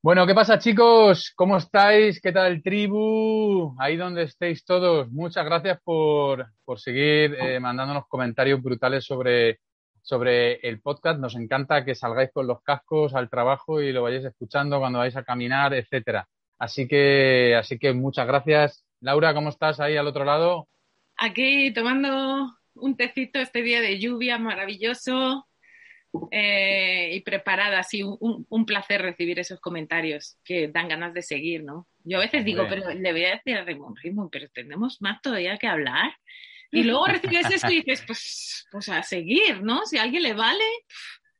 Bueno, ¿qué pasa chicos? ¿Cómo estáis? ¿Qué tal tribu? Ahí donde estéis todos. Muchas gracias por, por seguir eh, mandándonos comentarios brutales sobre, sobre el podcast. Nos encanta que salgáis con los cascos al trabajo y lo vayáis escuchando cuando vais a caminar, etcétera. Así que, así que muchas gracias. Laura, ¿cómo estás ahí al otro lado? Aquí tomando un tecito este día de lluvia maravilloso, eh, y preparada, así un, un, placer recibir esos comentarios que dan ganas de seguir, ¿no? Yo a veces digo, pero le voy a decir a Raymond, Raymond, pero tenemos más todavía que hablar. Y luego recibes eso y dices, pues, pues a seguir, ¿no? Si a alguien le vale.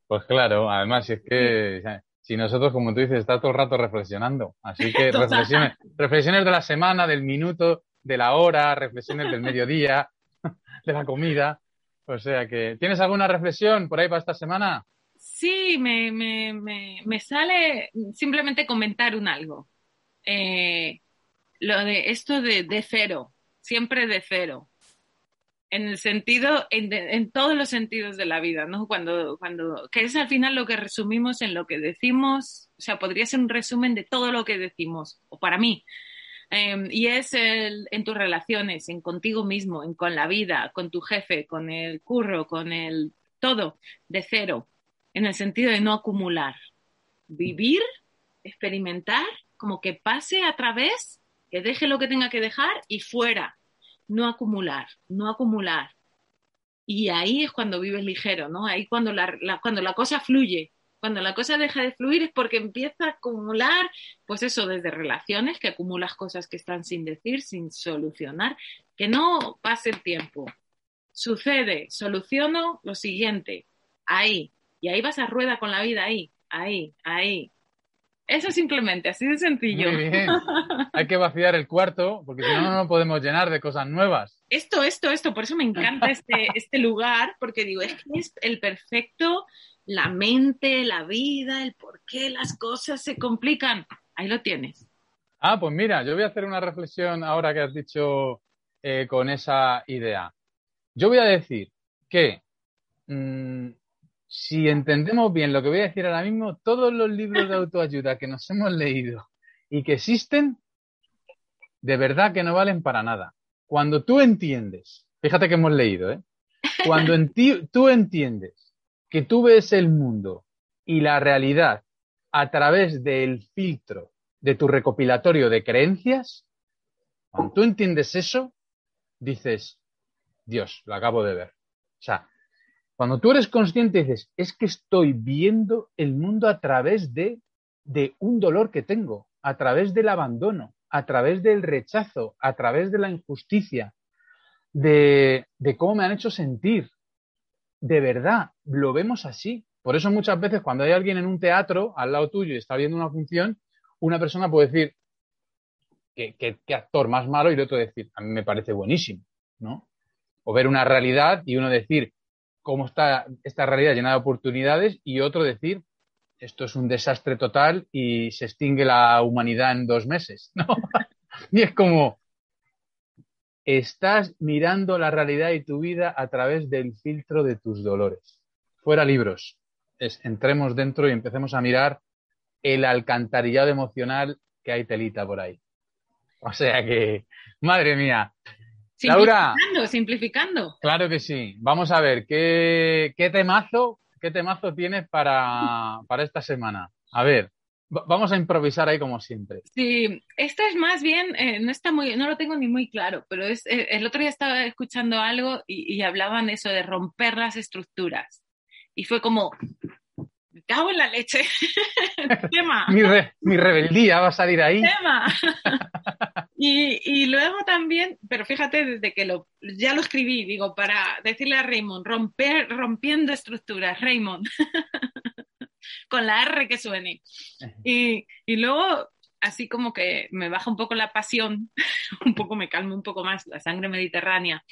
Pues claro, además es que si nosotros, como tú dices, está todo el rato reflexionando. Así que reflexiones, reflexiones de la semana, del minuto, de la hora, reflexiones del mediodía, de la comida. O sea que, ¿tienes alguna reflexión por ahí para esta semana? Sí, me, me, me, sale simplemente comentar un algo. Eh, lo de esto de, de, cero, siempre de cero. En el sentido, en, en, todos los sentidos de la vida, ¿no? Cuando, cuando, que es al final lo que resumimos en lo que decimos, o sea, podría ser un resumen de todo lo que decimos, o para mí, Em, y es en tus relaciones, en contigo mismo, en con la vida, con tu jefe, con el curro, con el todo, de cero, en el sentido de no acumular. Vivir, experimentar, como que pase a través, que deje lo que tenga que dejar y fuera. No acumular, no acumular. Y ahí es cuando vives ligero, ¿no? Ahí cuando cuando la cosa fluye, cuando la cosa deja de fluir es porque empieza a acumular, pues eso, desde relaciones, que acumulas cosas que están sin decir, sin solucionar, que no pase el tiempo. Sucede, soluciono lo siguiente, ahí, y ahí vas a rueda con la vida, ahí, ahí, ahí. Eso simplemente, así de sencillo. Muy bien. Hay que vaciar el cuarto, porque si no, no lo podemos llenar de cosas nuevas. Esto, esto, esto, por eso me encanta este, este lugar, porque digo, es que es el perfecto la mente, la vida, el por qué las cosas se complican. Ahí lo tienes. Ah, pues mira, yo voy a hacer una reflexión ahora que has dicho eh, con esa idea. Yo voy a decir que mm, si entendemos bien lo que voy a decir ahora mismo, todos los libros de autoayuda que nos hemos leído y que existen, de verdad que no valen para nada. Cuando tú entiendes, fíjate que hemos leído, ¿eh? Cuando tú entiendes que tú ves el mundo y la realidad a través del filtro de tu recopilatorio de creencias, cuando tú entiendes eso, dices, Dios, lo acabo de ver. O sea, cuando tú eres consciente dices, es que estoy viendo el mundo a través de, de un dolor que tengo, a través del abandono, a través del rechazo, a través de la injusticia, de, de cómo me han hecho sentir, de verdad lo vemos así. Por eso muchas veces cuando hay alguien en un teatro al lado tuyo y está viendo una función, una persona puede decir que, actor más malo y el otro decir, a mí me parece buenísimo, ¿no? O ver una realidad y uno decir cómo está esta realidad llena de oportunidades y otro decir esto es un desastre total y se extingue la humanidad en dos meses, ¿no? y es como, estás mirando la realidad y tu vida a través del filtro de tus dolores. Fuera libros. Entremos dentro y empecemos a mirar el alcantarillado emocional que hay telita por ahí. O sea que, madre mía. Simplificando, Laura, simplificando. Claro que sí. Vamos a ver, ¿qué, qué temazo, qué temazo tienes para, para esta semana? A ver. Vamos a improvisar ahí como siempre. Sí, esto es más bien, eh, no está muy, no lo tengo ni muy claro, pero es, eh, el otro día estaba escuchando algo y, y, hablaban eso de romper las estructuras. Y fue como, me cago en la leche. Tema. mi, mi, rebeldía va a salir ahí. Tema. y, y, luego también, pero fíjate, desde que lo, ya lo escribí, digo, para decirle a Raymond, romper, rompiendo estructuras, Raymond con la R que suene. Y, y luego, así como que me baja un poco la pasión, un poco me calma un poco más la sangre mediterránea.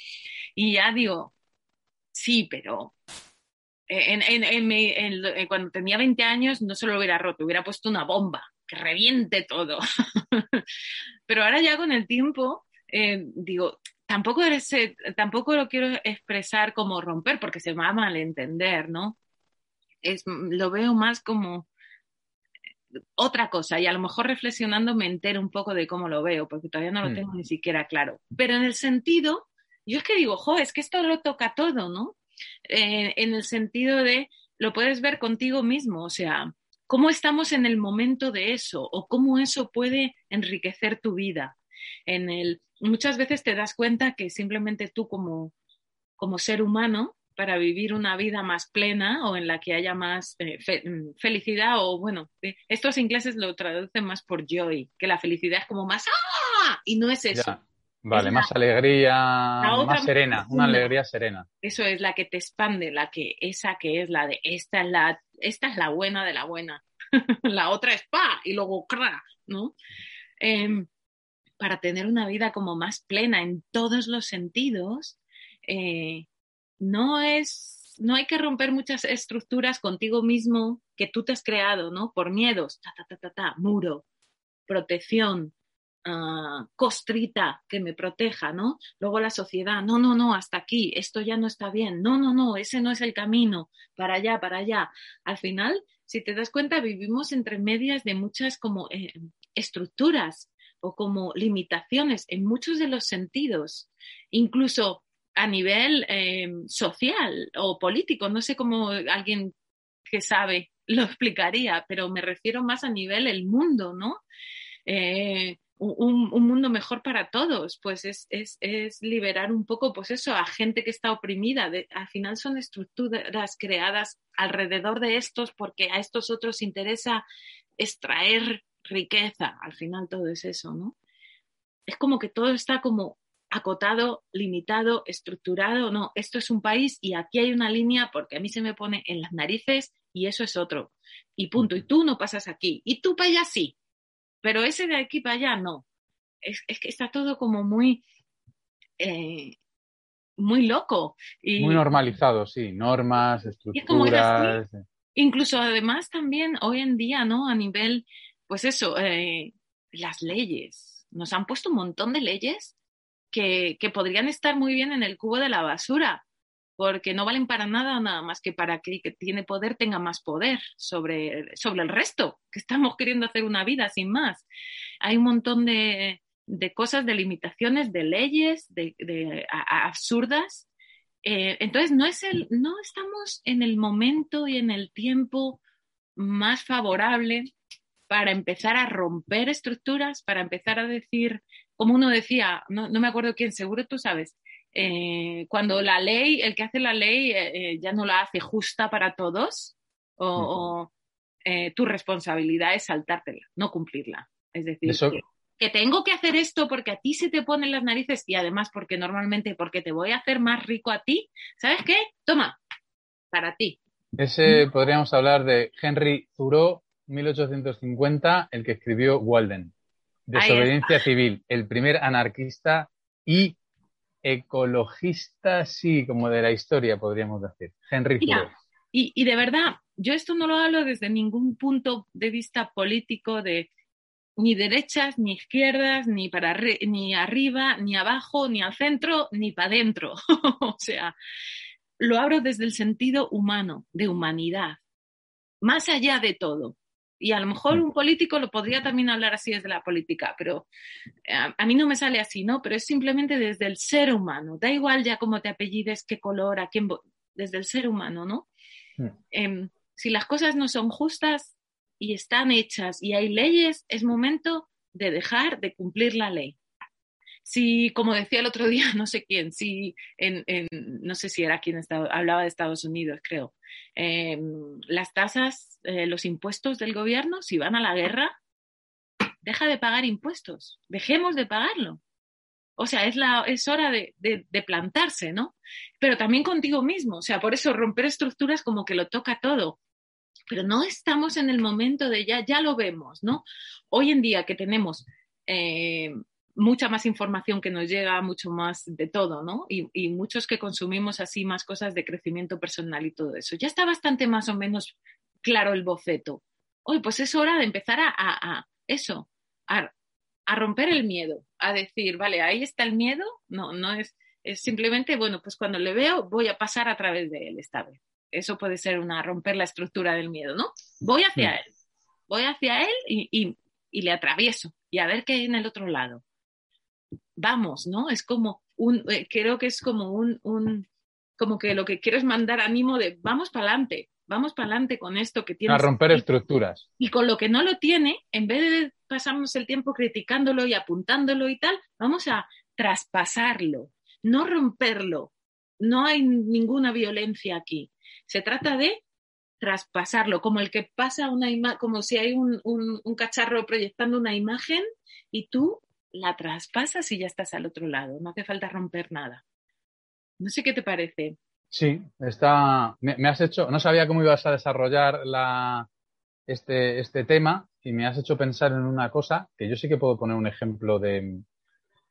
Y ya digo, sí, pero en, en, en, cuando tenía 20 años no se lo hubiera roto, hubiera puesto una bomba que reviente todo. pero ahora ya con el tiempo, eh, digo, tampoco, eres, tampoco lo quiero expresar como romper porque se va a malentender, ¿no? es, lo veo más como otra cosa y a lo mejor reflexionando me entero un poco de cómo lo veo, porque todavía no lo Mm. tengo ni siquiera claro. Pero en el sentido, yo es que digo, jo, es que esto lo toca todo, ¿no? Eh, en el sentido de, lo puedes ver contigo mismo, o sea, cómo estamos en el momento de eso o cómo eso puede enriquecer tu vida. En el, muchas veces te das cuenta que simplemente tú como, como ser humano, para vivir una vida más plena o en la que haya más eh, fe- mm, felicidad o bueno, eh, estos ingleses lo traducen más por joy, que la felicidad es como más ¡ah! y no es eso. Vale, más alegría, otra más serena, una alegría serena. Eso es la que te expande, la que esa que es la de esta es la esta es la buena de la buena. la otra es pa y luego cra, ¿no? Em, para tener una vida como más plena en todos los sentidos, eh, no es, no hay que romper muchas estructuras contigo mismo que tú te has creado, ¿no? Por miedos, ta, ta, ta, ta, ta, muro, protección, ah, costrita que me proteja, ¿no? Luego la sociedad, no, no, no, hasta aquí, esto ya no está bien, no, no, no, ese no es el camino, para allá, para allá. Al final, si te das cuenta, vivimos entre medias de muchas como eh, estructuras o como limitaciones en muchos de los sentidos, incluso a nivel eh, social o político, no sé cómo alguien que sabe lo explicaría, pero me refiero más a nivel el mundo, ¿no? Eh, un, un, mundo mejor para todos, pues es, es, es, liberar un poco, pues eso, a gente que está oprimida. De, al final son estructuras creadas alrededor de estos porque a estos otros interesa extraer riqueza. Al final todo es eso, ¿no? Es como que todo está como acotado, limitado, estructurado. No, esto es un país y aquí hay una línea porque a mí se me pone en las narices y eso es otro. Y punto. Y tú no pasas aquí. Y tú para allá sí. Pero ese de aquí para allá no. Es, es que está todo como muy, eh, muy loco. Y, muy normalizado, sí. Normas, estructuras. Es Incluso además también hoy en día, ¿no? A nivel, pues eso, eh, las leyes. Nos han puesto un montón de leyes que, que, podrían estar muy bien en el cubo de la basura, porque no valen para nada, nada más que para que el que tiene poder tenga más poder sobre, sobre el resto, que estamos queriendo hacer una vida sin más. Hay un montón de, de cosas, de limitaciones, de leyes, de, absurdas. Eh, entonces, no, es el, no estamos en el momento y en el tiempo más favorable para empezar a romper estructuras, para empezar a decir, como uno decía, no me acuerdo quién, seguro tú sabes, eh, cuando la ley, el que hace la ley eh, eh, ya no la hace justa para todos, o, uh -huh. o eh, tu responsabilidad es saltártela, no cumplirla. Es decir, Eso... que, que, tengo que hacer esto porque a ti se te ponen las narices y además porque normalmente porque te voy a hacer más rico a ti, ¿sabes qué? Toma, para ti. Ese podríamos hablar de Henry Thoreau, 1850, el que escribió Walden. Desobediencia civil, el primer anarquista y ecologista, sí, como de la historia, podríamos decir. Henry Mira, y, de verdad, yo esto no lo hablo desde ningún punto de vista político de ni derechas, ni izquierdas, ni para ni arriba, ni abajo, ni al centro, ni para adentro. o sea, lo abro desde el sentido humano, de humanidad, más allá de todo. Y a lo mejor un político lo podría también hablar así desde la política, pero a, a, mí no me sale así, ¿no? Pero es simplemente desde el ser humano. Da igual ya cómo te apellides, qué color, a quién, desde el ser humano, ¿no? Mm. Eh, si las cosas no son justas y están hechas y hay leyes, es momento de dejar de cumplir la ley. Si, como decía el otro día, no sé quién, si en, no sé si era quien hablaba de Estados Unidos, creo, eh, las tasas, eh, los impuestos del gobierno, si van a la guerra, deja de pagar impuestos, dejemos de pagarlo. O sea, es, la, es hora de, de, plantarse, ¿no? Pero también contigo mismo. O sea, por eso romper estructuras como que lo toca todo. Pero no estamos en el momento de ya, ya lo vemos, ¿no? Hoy en día que tenemos eh, mucha más información que nos llega, mucho más de todo, ¿no? Y, y, muchos que consumimos así más cosas de crecimiento personal y todo eso. Ya está bastante más o menos claro el boceto. Hoy, pues es hora de empezar a, a, a eso, a, a romper el miedo, a decir, vale, ahí está el miedo, no, no es, es simplemente, bueno, pues cuando le veo voy a pasar a través de él esta vez. Eso puede ser una romper la estructura del miedo, ¿no? Voy hacia Sí. él. voy hacia él y, le atravieso y a ver qué hay en el otro lado. Vamos, ¿no? Es como un, eh, creo que es como un, un, como que lo que quiero es mandar ánimo de vamos para adelante, vamos para adelante con esto que tiene. A romper estructuras. Y con lo que no lo tiene, en vez de pasarnos el tiempo criticándolo y apuntándolo y tal, vamos a traspasarlo, no romperlo. No hay ninguna violencia aquí. Se trata de traspasarlo, como el que pasa una imagen, como si hay un, un, cacharro proyectando una imagen y tú la traspasas y ya estás al otro lado. No hace falta romper nada. No sé qué te parece. Sí, está. Me, has hecho. No sabía cómo ibas a desarrollar la, este, este tema y me has hecho pensar en una cosa que yo sí que puedo poner un ejemplo de,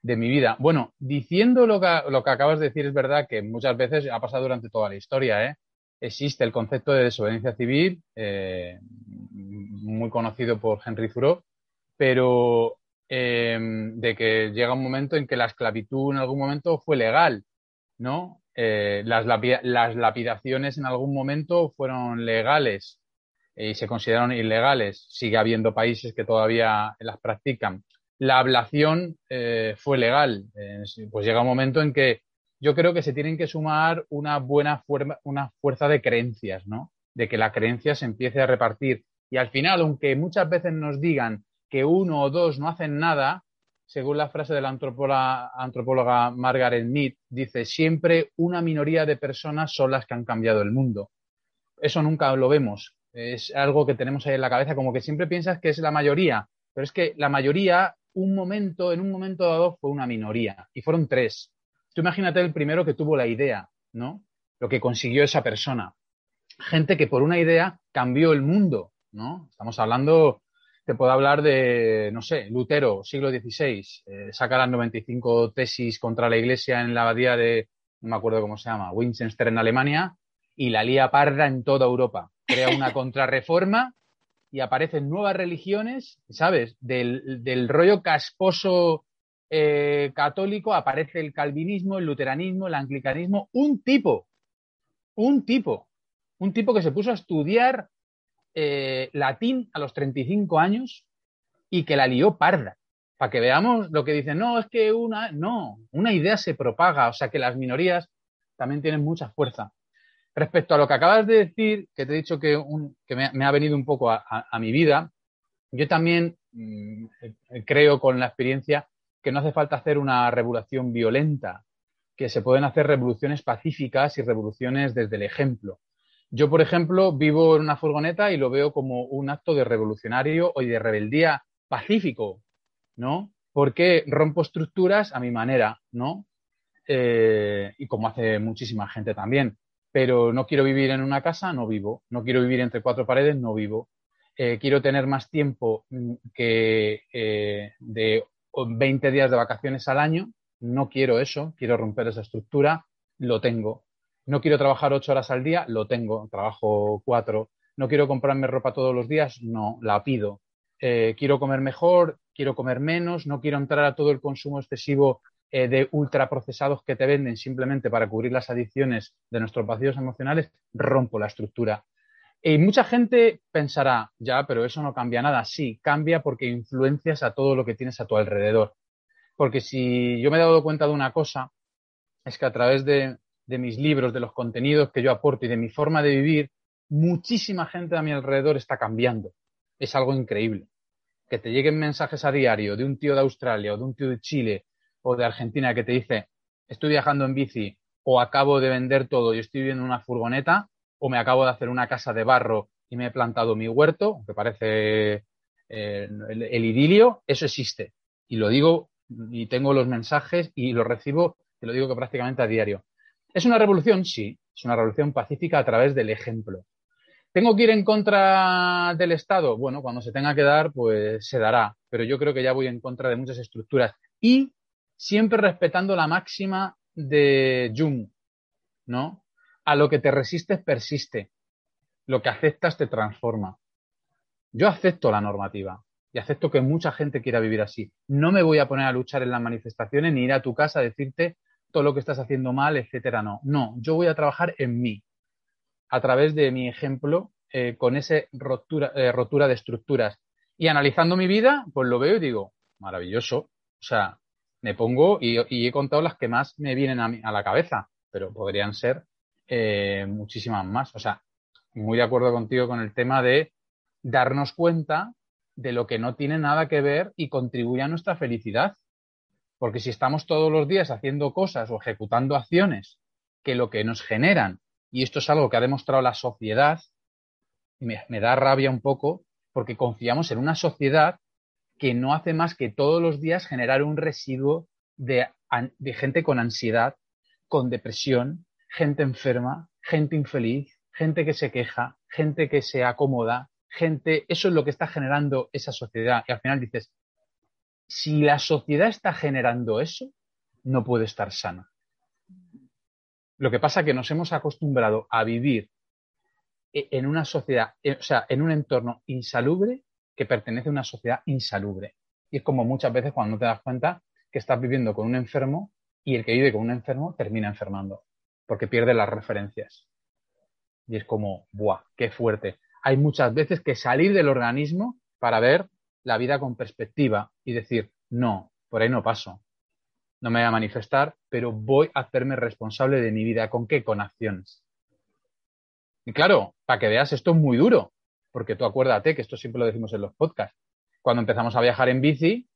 de mi vida. Bueno, diciendo lo que, lo que acabas de decir, es verdad que muchas veces ha pasado durante toda la historia, ¿eh? existe el concepto de desobediencia civil, eh, muy conocido por Henry Thoreau, pero eh, de que llega un momento en que la esclavitud en algún momento fue legal, ¿no? Eh, las, lapidaciones en algún momento fueron legales y se consideraron ilegales. Sigue habiendo países que todavía las practican. La ablación fue legal. pues llega un momento en que yo creo que se tienen que sumar una buena una fuerza de creencias, ¿no? De que la creencia se empiece a repartir. Y al final, aunque muchas veces nos digan que uno o dos no hacen nada, según la frase de la antropóloga, Margaret Mead, dice, siempre una minoría de personas son las que han cambiado el mundo. Eso nunca lo vemos. Es algo que tenemos ahí en la cabeza, como que siempre piensas que es la mayoría, pero es que la mayoría, un momento, en un momento dado, fue una minoría, y fueron tres. Tú imagínate el primero que tuvo la idea, ¿no? Lo que consiguió esa persona. Gente que por una idea cambió el mundo, ¿no? Estamos hablando, te puedo hablar de, no sé, Lutero, siglo XVI, eh, saca las 95 tesis contra la iglesia en la abadía de, no me acuerdo cómo se llama, Winchester en Alemania, y la lía parda en toda Europa. Crea una contrarreforma y aparecen nuevas religiones, ¿sabes? Del, del rollo casposo eh, católico aparece el calvinismo, el luteranismo, el anglicanismo, un tipo, un tipo, un tipo que se puso a estudiar eh, latín a los 35 años y que la lió parda. Para que veamos lo que dicen, no, es que una, no, una idea se propaga, o sea que las minorías también tienen mucha fuerza. Respecto a lo que acabas de decir, que te he dicho que, me, ha venido un poco a, mi vida, yo también mm, creo con la experiencia que no hace falta hacer una revolución violenta, que se pueden hacer revoluciones pacíficas y revoluciones desde el ejemplo. Yo, por ejemplo, vivo en una furgoneta y lo veo como un acto de revolucionario o de rebeldía pacífico, ¿no? Porque rompo estructuras a mi manera, ¿no? Eh, y como hace muchísima gente también. Pero no quiero vivir en una casa, no vivo. No quiero vivir entre cuatro paredes, no vivo. Eh, quiero tener más tiempo mm, que eh, de 20 días de vacaciones al año, no quiero eso, quiero romper esa estructura, lo tengo. No quiero trabajar ocho horas al día, lo tengo, trabajo cuatro. No quiero comprarme ropa todos los días, no, la pido. Eh, quiero comer mejor, quiero comer menos, no quiero entrar a todo el consumo excesivo eh, de ultraprocesados que te venden simplemente para cubrir las adicciones de nuestros vacíos emocionales, rompo la estructura. Y mucha gente pensará, ya, pero eso no cambia nada. Sí, cambia porque influencias a todo lo que tienes a tu alrededor. Porque si yo me he dado cuenta de una cosa, es que a través de, mis libros, de los contenidos que yo aporto y de mi forma de vivir, muchísima gente a mi alrededor está cambiando. Es algo increíble. Que te lleguen mensajes a diario de un tío de Australia o de un tío de Chile o de Argentina que te dice, estoy viajando en bici o acabo de vender todo y estoy viviendo en una furgoneta, o me acabo de hacer una casa de barro y me he plantado mi huerto, que parece eh, el, idilio, eso existe. Y lo digo y tengo los mensajes y los recibo, te lo digo que prácticamente a diario. ¿Es una revolución? Sí, es una revolución pacífica a través del ejemplo. ¿Tengo que ir en contra del Estado? Bueno, cuando se tenga que dar, pues se dará, pero yo creo que ya voy en contra de muchas estructuras y siempre respetando la máxima de Jung, ¿no? a lo que te resistes persiste. Lo que aceptas te transforma. Yo acepto la normativa y acepto que mucha gente quiera vivir así. No me voy a poner a luchar en las manifestaciones ni ir a tu casa a decirte todo lo que estás haciendo mal, etcétera. No, no, yo voy a trabajar en mí, a través de mi ejemplo eh, con esa rotura, eh, rotura de estructuras. Y analizando mi vida, pues lo veo y digo, maravilloso. O sea, me pongo y, he contado las que más me vienen a, a la cabeza, pero podrían ser eh, muchísimas más. O sea, muy de acuerdo contigo con el tema de darnos cuenta de lo que no tiene nada que ver y contribuye a nuestra felicidad. Porque si estamos todos los días haciendo cosas o ejecutando acciones que lo que nos generan, y esto es algo que ha demostrado la sociedad, me, da rabia un poco, porque confiamos en una sociedad que no hace más que todos los días generar un residuo de gente con ansiedad, con depresión, gente enferma, gente infeliz, gente que se queja, gente que se acomoda, gente, eso es lo que está generando esa sociedad. Y al final dices, si la sociedad está generando eso, no puede estar sana. Lo que pasa es que nos hemos acostumbrado a vivir e, en una sociedad, o sea, en un entorno insalubre que pertenece a una sociedad insalubre. Y es como muchas veces cuando te das cuenta que estás viviendo con un enfermo y el que vive con un enfermo termina enfermando, porque pierde las referencias. Y es como, ¡buah! ¡Qué fuerte! Hay muchas veces que salir del organismo para ver la vida con perspectiva y decir, no, por ahí no paso. No me voy a manifestar, pero voy a hacerme responsable de mi vida. ¿Con qué? Con acciones. Y claro, para que veas, esto es muy duro, porque tú acuérdate que esto siempre lo decimos en los podcasts. Cuando empezamos a viajar en bici,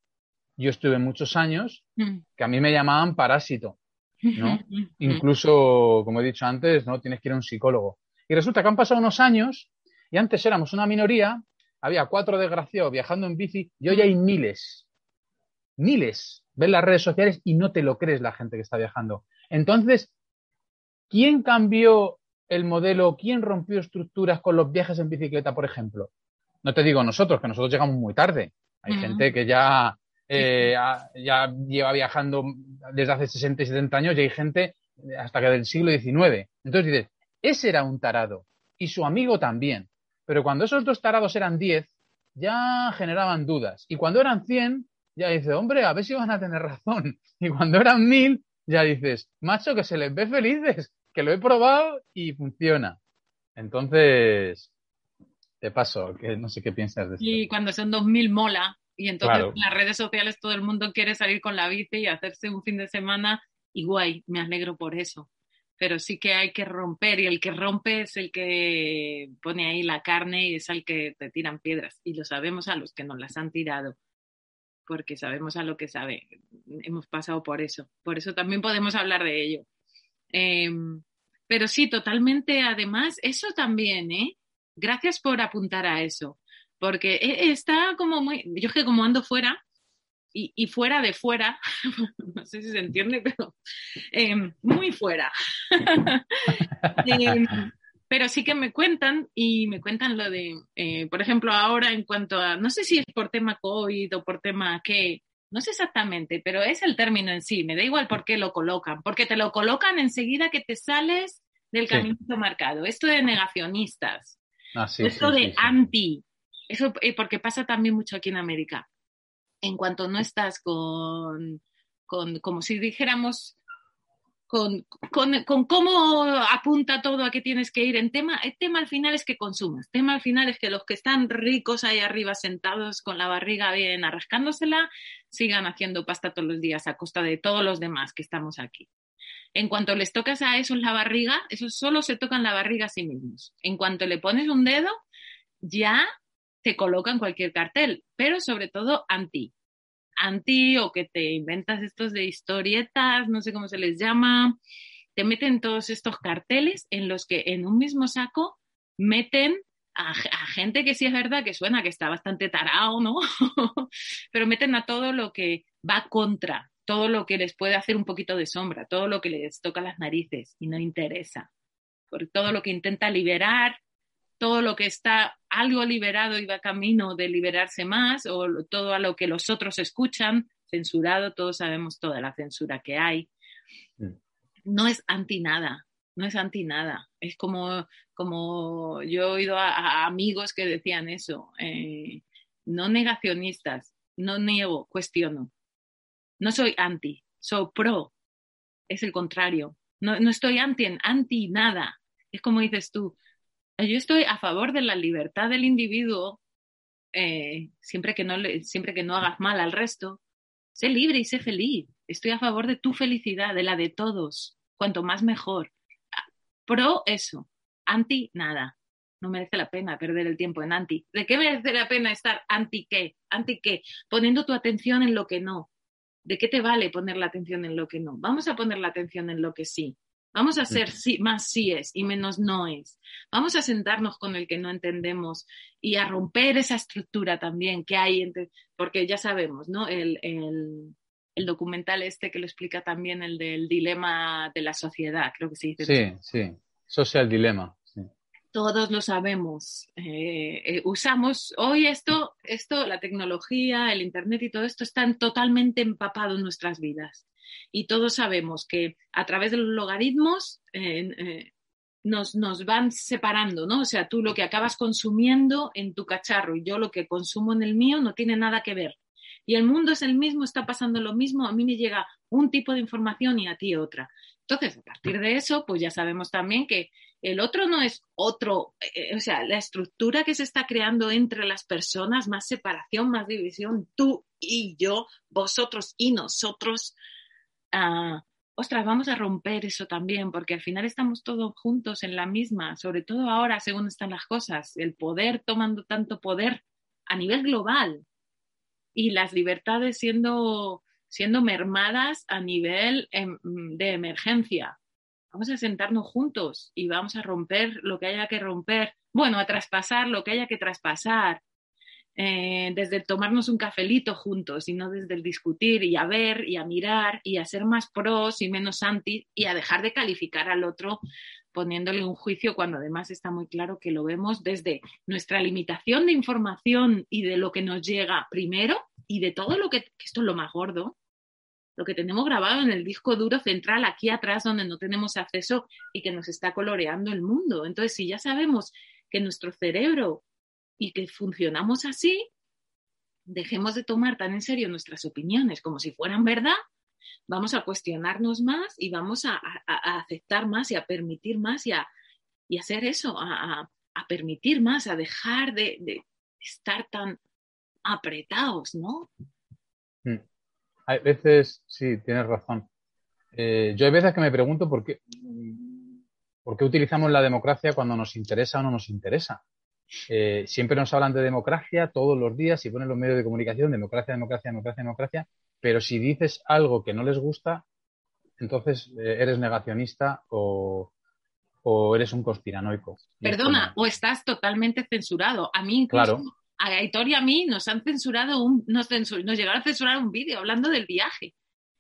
yo estuve muchos años mm. que a mí me llamaban parásito, ¿no? Incluso, como he dicho antes, ¿no? Tienes que ir a un psicólogo. Y resulta que han pasado unos años y antes éramos una minoría, había cuatro desgraciados viajando en bici y hoy hay miles, miles. Ves las redes sociales y no te lo crees la gente que está viajando. Entonces, ¿quién cambió el modelo, quién rompió estructuras con los viajes en bicicleta, por ejemplo? No te digo nosotros, que nosotros llegamos muy tarde. Hay gente que ya, eh, ya lleva viajando desde hace 60 y 70 años y hay gente hasta que del siglo XIX. Entonces dices, ese era un tarado y su amigo también. Pero cuando esos dos tarados eran 10, ya generaban dudas. Y cuando eran 100, ya dices, hombre, a ver si van a tener razón. Y cuando eran 1000, ya dices, macho, que se les ve felices, que lo he probado y funciona. Entonces, te paso, que no sé qué piensas de esto. Y cuando son 2000 mola, y entonces en las redes sociales todo el mundo quiere salir con la bici y hacerse un fin de semana, y guay, me alegro por eso. Pero sí que hay que romper, y el que rompe es el que pone ahí la carne y es el que te tiran piedras. Y lo sabemos a los que nos las han tirado, porque sabemos a lo que sabe. Hemos pasado por eso. Por eso también podemos hablar de ello. Em, pero sí, totalmente, además, eso también, ¿eh? Gracias por apuntar a eso, porque e, está como muy, yo es que como ando fuera y, fuera de fuera, no sé si se entiende, pero em, muy fuera. Em, pero sí que me cuentan y me cuentan lo de, eh, por ejemplo, ahora en cuanto a, no sé si es por tema COVID o por tema qué, no sé exactamente, pero es el término en sí, me da igual por qué lo colocan, porque te lo colocan enseguida que te sales del camino marcado. Esto de negacionistas, ah, esto de anti, eso eh, porque pasa también mucho aquí en América. En cuanto no estás con, con como si dijéramos, con, con, con, cómo apunta todo a que tienes que ir en tema. El tema al final es que consumas. El tema al final es que los que están ricos ahí arriba sentados con la barriga bien arrascándosela sigan haciendo pasta todos los días a costa de todos los demás que estamos aquí. En cuanto les tocas a esos la barriga, esos solo se tocan la barriga a sí mismos. En cuanto le pones un dedo, ya te colocan cualquier cartel, pero sobre todo anti anti o que te inventas estos de historietas, no sé cómo se les llama, te meten todos estos carteles en los que en un mismo saco meten a, gente que sí es verdad que suena que está bastante tarao, ¿no? Pero meten a todo lo que va contra, todo lo que les puede hacer un poquito de sombra, todo lo que les toca las narices y no interesa. Por todo lo que intenta liberar todo lo que está algo liberado y va camino de liberarse más, o todo a lo que los otros escuchan, censurado, todos sabemos toda la censura que hay. Mm. No es anti nada, no es anti nada. Es como, como yo he oído a, amigos que decían eso, eh, no negacionistas, no niego, cuestiono. No soy anti, soy pro. Es el contrario. No, no estoy anti, anti nada. Es como dices tú, Yo estoy a favor de la libertad del individuo, eh, siempre, que no siempre que no hagas mal al resto. Sé libre y sé feliz. Estoy a favor de tu felicidad, de la de todos. Cuanto más mejor. Pro eso. Anti nada. No merece la pena perder el tiempo en anti. ¿De qué merece la pena estar anti qué? ¿Anti qué? Poniendo tu atención en lo que no. ¿De qué te vale poner la atención en lo que no? Vamos a poner la atención en lo que sí. Vamos a ser sí, más síes y menos noes. Vamos a sentarnos con el que no entendemos y a romper esa estructura también que hay, entre, porque ya sabemos, ¿no? El, el, el, documental este que lo explica también, el del dilema de la sociedad, creo que se dice. Sí, sí, social dilema todos lo sabemos. Eh, eh, usamos hoy esto, esto, la tecnología, el Internet y todo esto están totalmente empapados en nuestras vidas. Y todos sabemos que a través de los logaritmos eh, nos, nos, van separando, ¿no? O sea, tú lo que acabas consumiendo en tu cacharro y yo lo que consumo en el mío no tiene nada que ver. Y el mundo es el mismo, está pasando lo mismo, a mí me llega un tipo de información y a ti otra. Entonces, a partir de eso, pues ya sabemos también que el otro no es otro, eh, o sea, la estructura que se está creando entre las personas, más separación, más división, tú y yo, vosotros y nosotros. Ah, ostras, vamos a romper eso también, porque al final estamos todos juntos en la misma, sobre todo ahora, según están las cosas, el poder tomando tanto poder a nivel global y las libertades siendo siendo mermadas a nivel em, de emergencia. Vamos a sentarnos juntos y vamos a romper lo que haya que romper, bueno, a traspasar lo que haya que traspasar, eh, desde tomarnos un cafelito juntos y no desde el discutir y a ver y a mirar y a ser más pros y menos anti y a dejar de calificar al otro poniéndole un juicio cuando además está muy claro que lo vemos desde nuestra limitación de información y de lo que nos llega primero y de todo lo que, que esto es lo más gordo, lo que tenemos grabado en el disco duro central aquí atrás donde no tenemos acceso y que nos está coloreando el mundo. Entonces, si ya sabemos que nuestro cerebro y que funcionamos así, dejemos de tomar tan en serio nuestras opiniones como si fueran verdad, vamos a cuestionarnos más y vamos a, aceptar más y a permitir más y a y hacer eso, a, permitir más, a dejar de, estar tan apretados, ¿no? Mm. Hay veces, sí, tienes razón. Eh, yo hay veces que me pregunto por qué, por qué utilizamos la democracia cuando nos interesa o no nos interesa. Eh, siempre nos hablan de democracia todos los días y ponen los medios de comunicación, democracia, democracia, democracia, democracia, pero si dices algo que no les gusta, entonces eh, eres negacionista o, o, eres un conspiranoico. Perdona, o estás totalmente censurado. A mí incluso claro a Aitor y a mí nos han censurado un, nos, llegaron a censurar un vídeo hablando del viaje.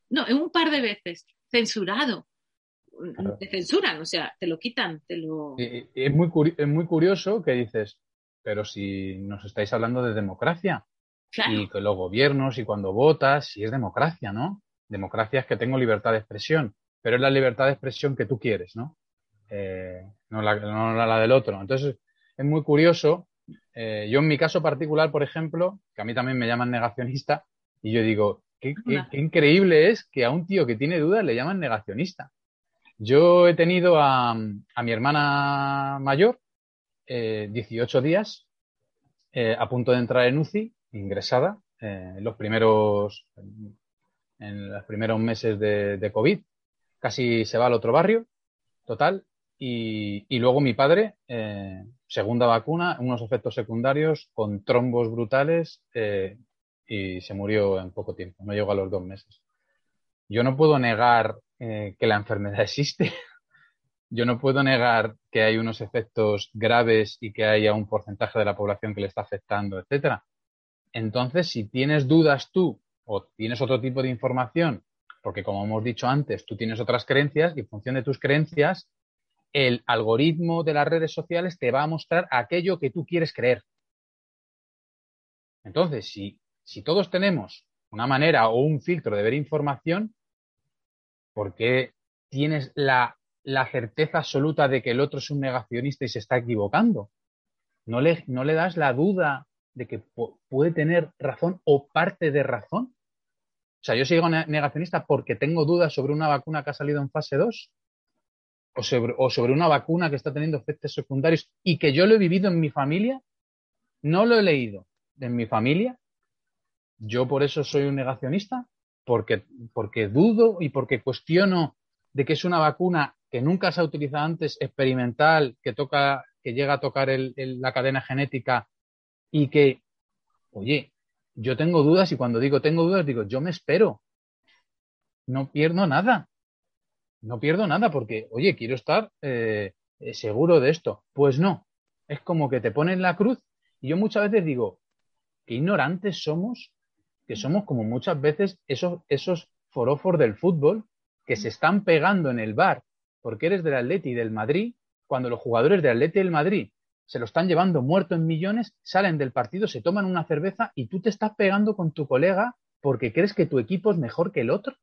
No, un par de veces, censurado. Te censuran, o sea, te lo quitan, te lo. es, muy es muy curioso que dices, pero si nos estáis hablando de democracia. Y que los gobiernos y cuando votas, si es democracia, ¿no? Democracia es que tengo libertad de expresión, pero es la libertad de expresión que tú quieres, ¿no? Eh, no, la, no la del otro. Entonces, es muy curioso eh, yo en mi caso particular, por ejemplo, que a mí también me llaman negacionista, y yo digo, qué, increíble es que a un tío que tiene dudas le llaman negacionista. Yo he tenido a, mi hermana mayor 18 eh, días eh, a punto de entrar en UCI, ingresada, en los primeros, en los primeros meses de, COVID. Casi se va al otro barrio, total, y, luego mi padre, eh, segunda vacuna, unos efectos secundarios con trombos brutales eh, y se murió en poco tiempo, no llegó a los dos meses. Yo no puedo negar eh, que la enfermedad existe. Yo no puedo negar que hay unos efectos graves y que haya un porcentaje de la población que le está afectando, etcétera. Entonces, si tienes dudas tú o tienes otro tipo de información, porque como hemos dicho antes, tú tienes otras creencias y en función de tus creencias el algoritmo de las redes sociales te va a mostrar aquello que tú quieres creer. Entonces, si, si todos tenemos una manera o un filtro de ver información, ¿por qué tienes la, la certeza absoluta de que el otro es un negacionista y se está equivocando? ¿No le, das la duda de que puede tener razón o parte de razón? O sea, yo sigo negacionista porque tengo dudas sobre una vacuna que ha salido en fase 2 o sobre, o sobre una vacuna que está teniendo efectos secundarios y que yo lo he vivido en mi familia, no lo he leído en mi familia, yo por eso soy un negacionista, porque, porque dudo y porque cuestiono de que es una vacuna que nunca se ha utilizado antes, experimental, que toca, que llega a tocar la cadena genética y que, oye, yo tengo dudas y cuando digo tengo dudas digo, yo me espero. No pierdo nada. No pierdo nada porque, oye, quiero estar eh, eh, seguro de esto. Pues no. Es como que te ponen la cruz y yo muchas veces digo, qué ignorantes somos, que somos como muchas veces esos, esos forofos del fútbol que se están pegando en el bar porque eres del Atleti y del Madrid, cuando los jugadores del Atleti y del Madrid se lo están llevando muerto en millones, salen del partido, se toman una cerveza y tú te estás pegando con tu colega porque crees que tu equipo es mejor que el otro.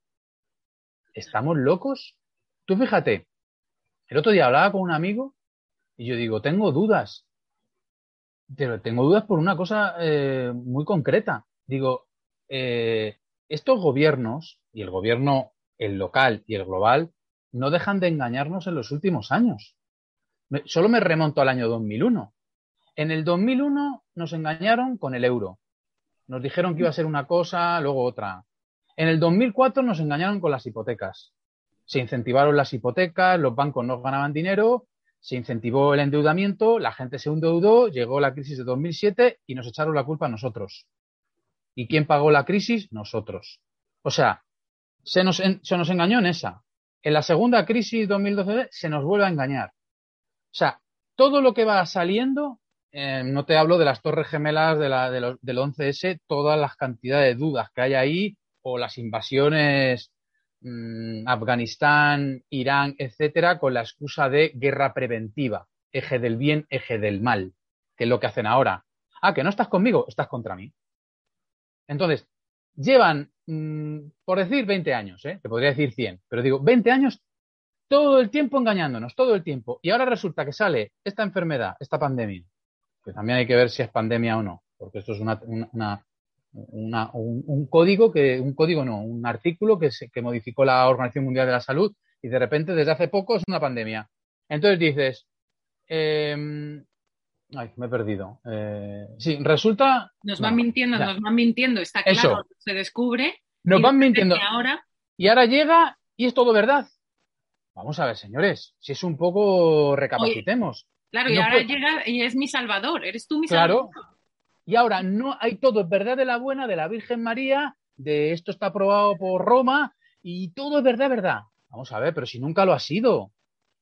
¿Estamos locos? Tú fíjate, el otro día hablaba con un amigo y yo digo, tengo dudas. Pero tengo dudas por una cosa eh, muy concreta. Digo, eh, estos gobiernos, y el gobierno, el local y el global, no dejan de engañarnos en los últimos años. solo me remonto al año 2001. En el 2001 nos engañaron con el euro. Nos dijeron que iba a ser una cosa, luego otra. En el 2004 nos engañaron con las hipotecas. Se incentivaron las hipotecas, los bancos no ganaban dinero, se incentivó el endeudamiento, la gente se endeudó, llegó la crisis de 2007 y nos echaron la culpa a nosotros. ¿Y quién pagó la crisis? Nosotros. O sea, se nos, se nos engañó en esa en la segunda crisis 2012 se nos vuelve a engañar. O sea, todo lo que va saliendo, eh, no te hablo de las torres gemelas de la, del 11S, todas las cantidades de dudas que hay ahí, o las invasiones mm, Afganistán, Irán, etcétera, con la excusa de guerra preventiva, eje del bien, eje del mal, que es lo que hacen ahora. Ah, que no estás conmigo, estás contra mí. Entonces, llevan Mm, por decir 20 años, ¿eh? te podría decir 100, pero digo 20 años todo el tiempo engañándonos, todo el tiempo. Y ahora resulta que sale esta enfermedad, esta pandemia, que también hay que ver si es pandemia o no, porque esto es una, un, código que, un código no, un artículo que, se, modificó la Organización Mundial de la Salud y de repente desde hace poco es una pandemia. Entonces dices, eh, Ay, me he perdido. Eh, sí, resulta. Nos van mintiendo, nos van mintiendo, está claro, se descubre. Nos van mintiendo. Ahora... Y ahora llega y es todo verdad. Vamos a ver, señores, si es un poco recapacitemos. claro, y ahora llega y es mi salvador, eres tú mi salvador. Claro. Y ahora no hay todo, es verdad de la buena, de la Virgen María, de esto está aprobado por Roma, y todo es verdad, verdad. Vamos a ver, pero si nunca lo ha sido.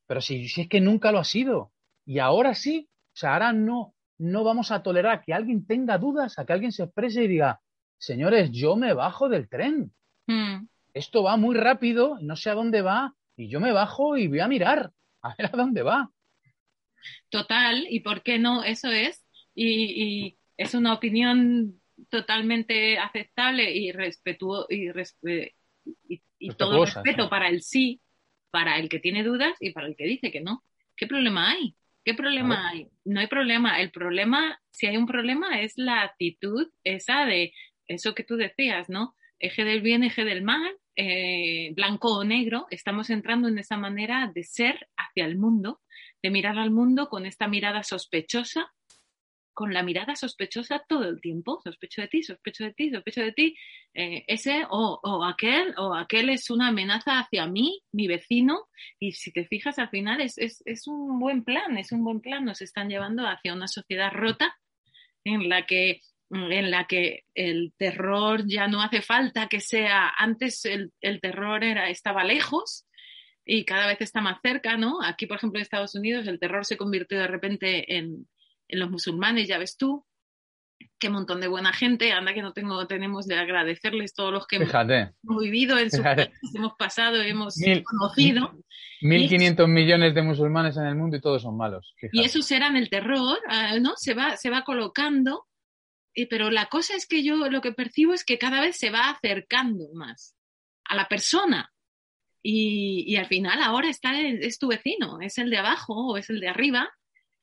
Pero si, si es que nunca lo ha sido. Y ahora sí, o sea, ahora no, no vamos a tolerar que alguien tenga dudas, a que alguien se exprese y diga, señores, yo me bajo del tren. Hmm. Esto va muy rápido, no sé a dónde va, y yo me bajo y voy a mirar a ver a dónde va. Total, ¿y por qué no? Eso es. Y, es una opinión totalmente aceptable y respetuoso y, y, todo respeto para el sí, para el que tiene dudas y para el que dice que no. ¿Qué problema hay? ¿Qué problema hay? No hay problema. El problema, si hay un problema, es la actitud esa de eso que tú decías, ¿no? Eje del bien, eje del mal, eh, blanco o negro. Estamos entrando en esa manera de ser hacia el mundo, de mirar al mundo con esta mirada sospechosa con la mirada sospechosa todo el tiempo, sospecho de ti, sospecho de ti, sospecho de ti, eh, ese o, aquel, o aquel es una amenaza hacia mí, mi vecino, y si te fijas al final es, es, un buen plan, es un buen plan, nos están llevando hacia una sociedad rota en la que en la que el terror ya no hace falta que sea, antes el, el terror era, estaba lejos, y cada vez está más cerca, ¿no? Aquí, por ejemplo, en Estados Unidos, el terror se convirtió de repente en, en los musulmanes, ya ves tú, qué montón de buena gente, anda que no tengo, tenemos de agradecerles todos los que hemos vivido en su país, hemos pasado, hemos conocido. 1.500 millones de musulmanes en el mundo y todos son malos. Y esos eran el terror, ¿no? Se va, se va colocando, pero la cosa es que yo lo que percibo es que cada vez se va acercando más a la persona. Y, y al final ahora está es tu vecino, es el de abajo o es el de arriba,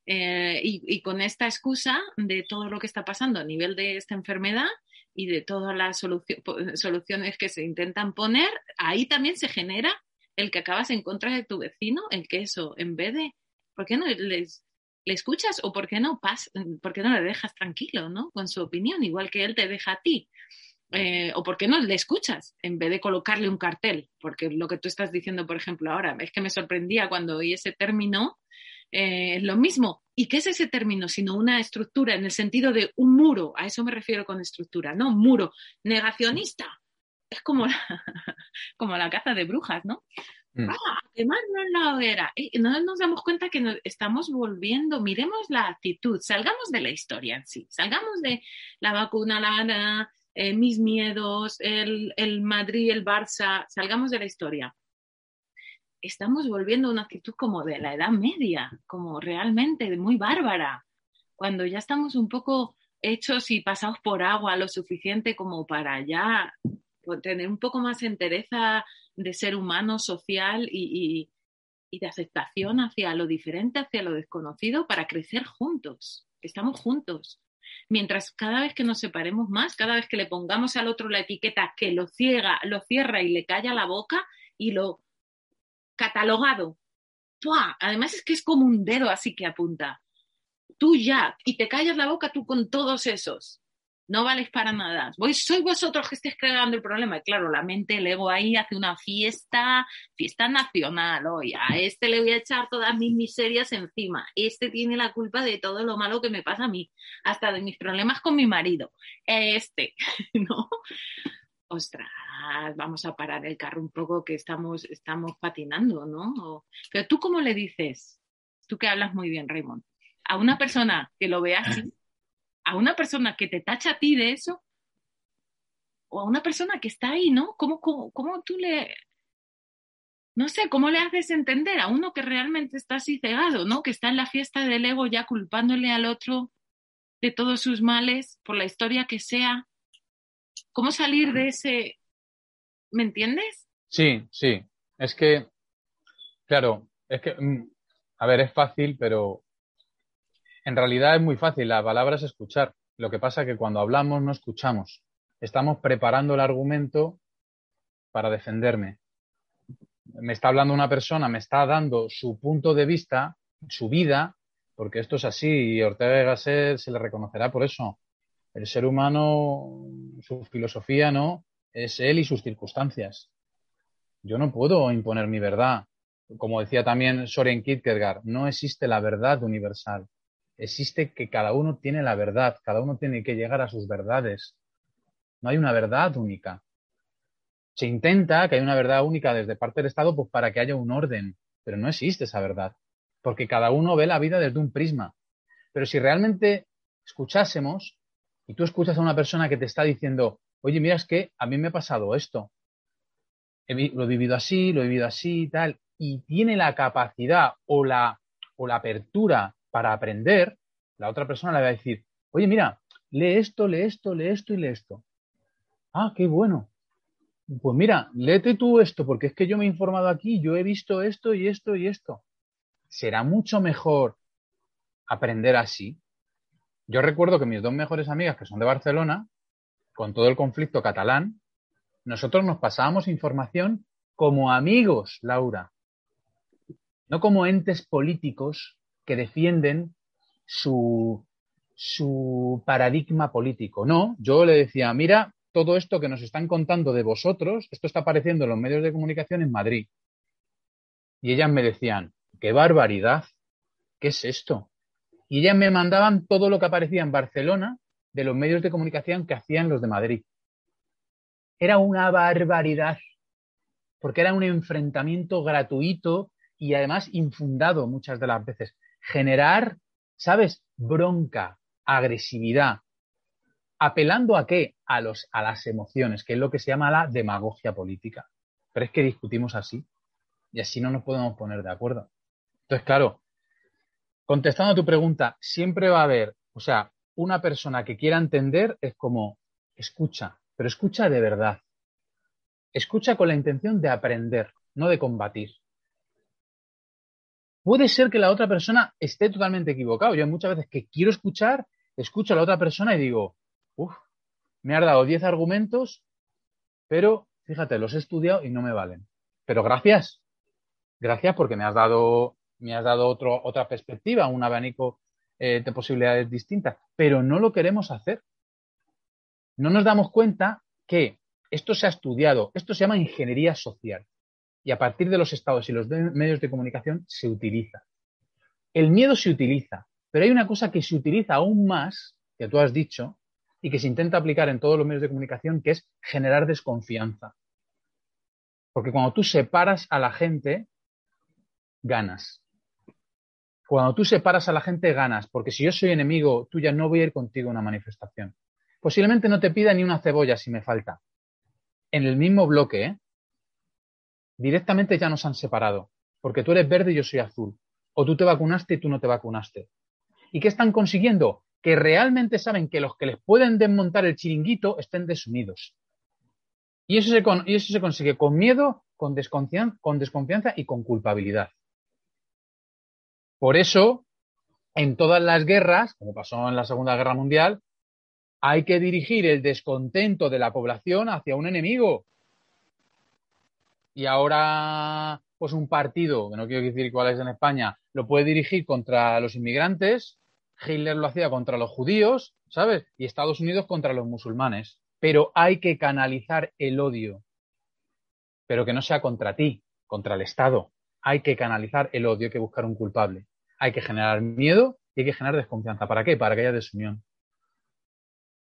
eh, y, con esta excusa de todo lo que está pasando a nivel de esta enfermedad y de todas las soluciones que se intentan poner, ahí también se genera el que acabas en contra de tu vecino, el que eso, en vez de, ¿por qué no les, le escuchas o por qué no pas, por qué no le dejas tranquilo, ¿no? Con su opinión, igual que él te deja a ti. Eh, o por qué no le escuchas en vez de colocarle un cartel, porque lo que tú estás diciendo, por ejemplo, ahora, es que me sorprendía cuando oí ese término, eh, lo mismo. ¿Y qué es ese término? Sino una estructura en el sentido de un muro, a eso me refiero con estructura, ¿no? Muro negacionista. Es como la, como la caza de brujas, ¿no? Mm. Ah, además no es la hoguera. Eh, no nos damos cuenta que nos estamos volviendo, miremos la actitud, salgamos de la historia en sí, salgamos de la vacuna, la, eh, mis miedos, el, el Madrid, el Barça, salgamos de la historia. Estamos volviendo a una actitud como de la Edad Media, como realmente muy bárbara, cuando ya estamos un poco hechos y pasados por agua lo suficiente como para ya tener un poco más entereza de ser humano, social y, de aceptación hacia lo diferente, hacia lo desconocido, para crecer juntos. Estamos juntos. Mientras cada vez que nos separemos más, cada vez que le pongamos al otro la etiqueta que lo ciega, lo cierra y le calla la boca y lo catalogado. Además es que es como un dedo así que apunta. Tú ya, y te callas la boca tú con todos esos no valéis para nada. Voy, soy vosotros que estéis creando el problema. Y claro, la mente, el ego ahí hace una fiesta, fiesta nacional. Hoy a este le voy a echar todas mis miserias encima. Este tiene la culpa de todo lo malo que me pasa a mí, hasta de mis problemas con mi marido. Este, ¿no? Ostras, vamos a parar el carro un poco que estamos, estamos patinando, ¿no? Pero tú, ¿cómo le dices? Tú que hablas muy bien, Raymond. A una persona que lo vea así, a una persona que te tacha a ti de eso, o a una persona que está ahí, ¿no? ¿Cómo, cómo, tú le, no sé, ¿cómo le haces entender a uno que realmente está así cegado, ¿no? Que está en la fiesta del ego ya culpándole al otro de todos sus males, por la historia que sea. ¿Cómo salir de ese... ¿Me entiendes? Sí, sí. Es que, claro, es que, mm, a ver, es fácil, pero en realidad es muy fácil, la palabra es escuchar. Lo que pasa es que cuando hablamos no escuchamos. Estamos preparando el argumento para defenderme. Me está hablando una persona, me está dando su punto de vista, su vida, porque esto es así y Ortega y Gasset se le reconocerá por eso. El ser humano, su filosofía, ¿no? Es él y sus circunstancias. Yo no puedo imponer mi verdad. Como decía también Soren Kierkegaard, no existe la verdad universal existe que cada uno tiene la verdad, cada uno tiene que llegar a sus verdades. No hay una verdad única. Se intenta que haya una verdad única desde parte del Estado pues, para que haya un orden, pero no existe esa verdad, porque cada uno ve la vida desde un prisma. Pero si realmente escuchásemos y tú escuchas a una persona que te está diciendo, oye, mira, es que a mí me ha pasado esto, lo he vivido así, lo he vivido así y tal, y tiene la capacidad o la, o la apertura para aprender, la otra persona le va a decir, oye, mira, lee esto, lee esto, lee esto y lee esto. Ah, qué bueno. Pues mira, léete tú esto, porque es que yo me he informado aquí, yo he visto esto y esto y esto. Será mucho mejor aprender así. Yo recuerdo que mis dos mejores amigas, que son de Barcelona, con todo el conflicto catalán, nosotros nos pasábamos información como amigos, Laura, no como entes políticos que defienden su, su paradigma político. No, yo le decía, mira, todo esto que nos están contando de vosotros, esto está apareciendo en los medios de comunicación en Madrid. Y ellas me decían, qué barbaridad, ¿qué es esto? Y ellas me mandaban todo lo que aparecía en Barcelona de los medios de comunicación que hacían los de Madrid. Era una barbaridad, porque era un enfrentamiento gratuito y además infundado muchas de las veces generar, ¿sabes? Bronca, agresividad. ¿Apelando a qué? A, los, a las emociones, que es lo que se llama la demagogia política. Pero es que discutimos así y así no nos podemos poner de acuerdo. Entonces, claro, contestando a tu pregunta, siempre va a haber, o sea, una persona que quiera entender es como escucha, pero escucha de verdad. Escucha con la intención de aprender, no de combatir puede ser que la otra persona esté totalmente equivocado. Yo muchas veces que quiero escuchar, escucho a la otra persona y digo, uff, me has dado 10 argumentos, pero fíjate, los he estudiado y no me valen. Pero gracias, Gracias porque me has dado, me has dado otra perspectiva, un abanico eh, de posibilidades distintas, pero no lo queremos hacer. No nos damos cuenta que esto se ha estudiado, esto se llama ingeniería social y a partir de los estados y los medios de comunicación se utiliza. El miedo se utiliza, pero hay una cosa que se utiliza aún más, que tú has dicho, y que se intenta aplicar en todos los medios de comunicación, que es generar desconfianza. Porque cuando tú separas a la gente, ganas. Cuando tú separas a la gente, ganas. Porque si yo soy enemigo tuya, no voy a ir contigo a una manifestación. Posiblemente no te pida ni una cebolla si me falta. En el mismo bloque, ¿eh? directamente ya nos han separado. Porque tú eres verde y yo soy azul. O tú te vacunaste y tú no te vacunaste. ¿Y qué están consiguiendo? que realmente saben que los que les pueden desmontar el chiringuito estén desunidos. Y eso se, y eso se consigue con miedo, con con desconfianza y con culpabilidad. Por eso, en todas las guerras, como pasó en la Segunda Guerra Mundial, hay que dirigir el descontento de la población hacia un enemigo. Y ahora, pues un partido, que no quiero decir cuál es en España, lo puede dirigir contra los inmigrantes Hitler lo hacía contra los judíos, ¿sabes? Y Estados Unidos contra los musulmanes. Pero hay que canalizar el odio. Pero que no sea contra ti, contra el Estado. Hay que canalizar el odio, hay que buscar un culpable. Hay que generar miedo y hay que generar desconfianza. ¿Para qué? Para que haya desunión.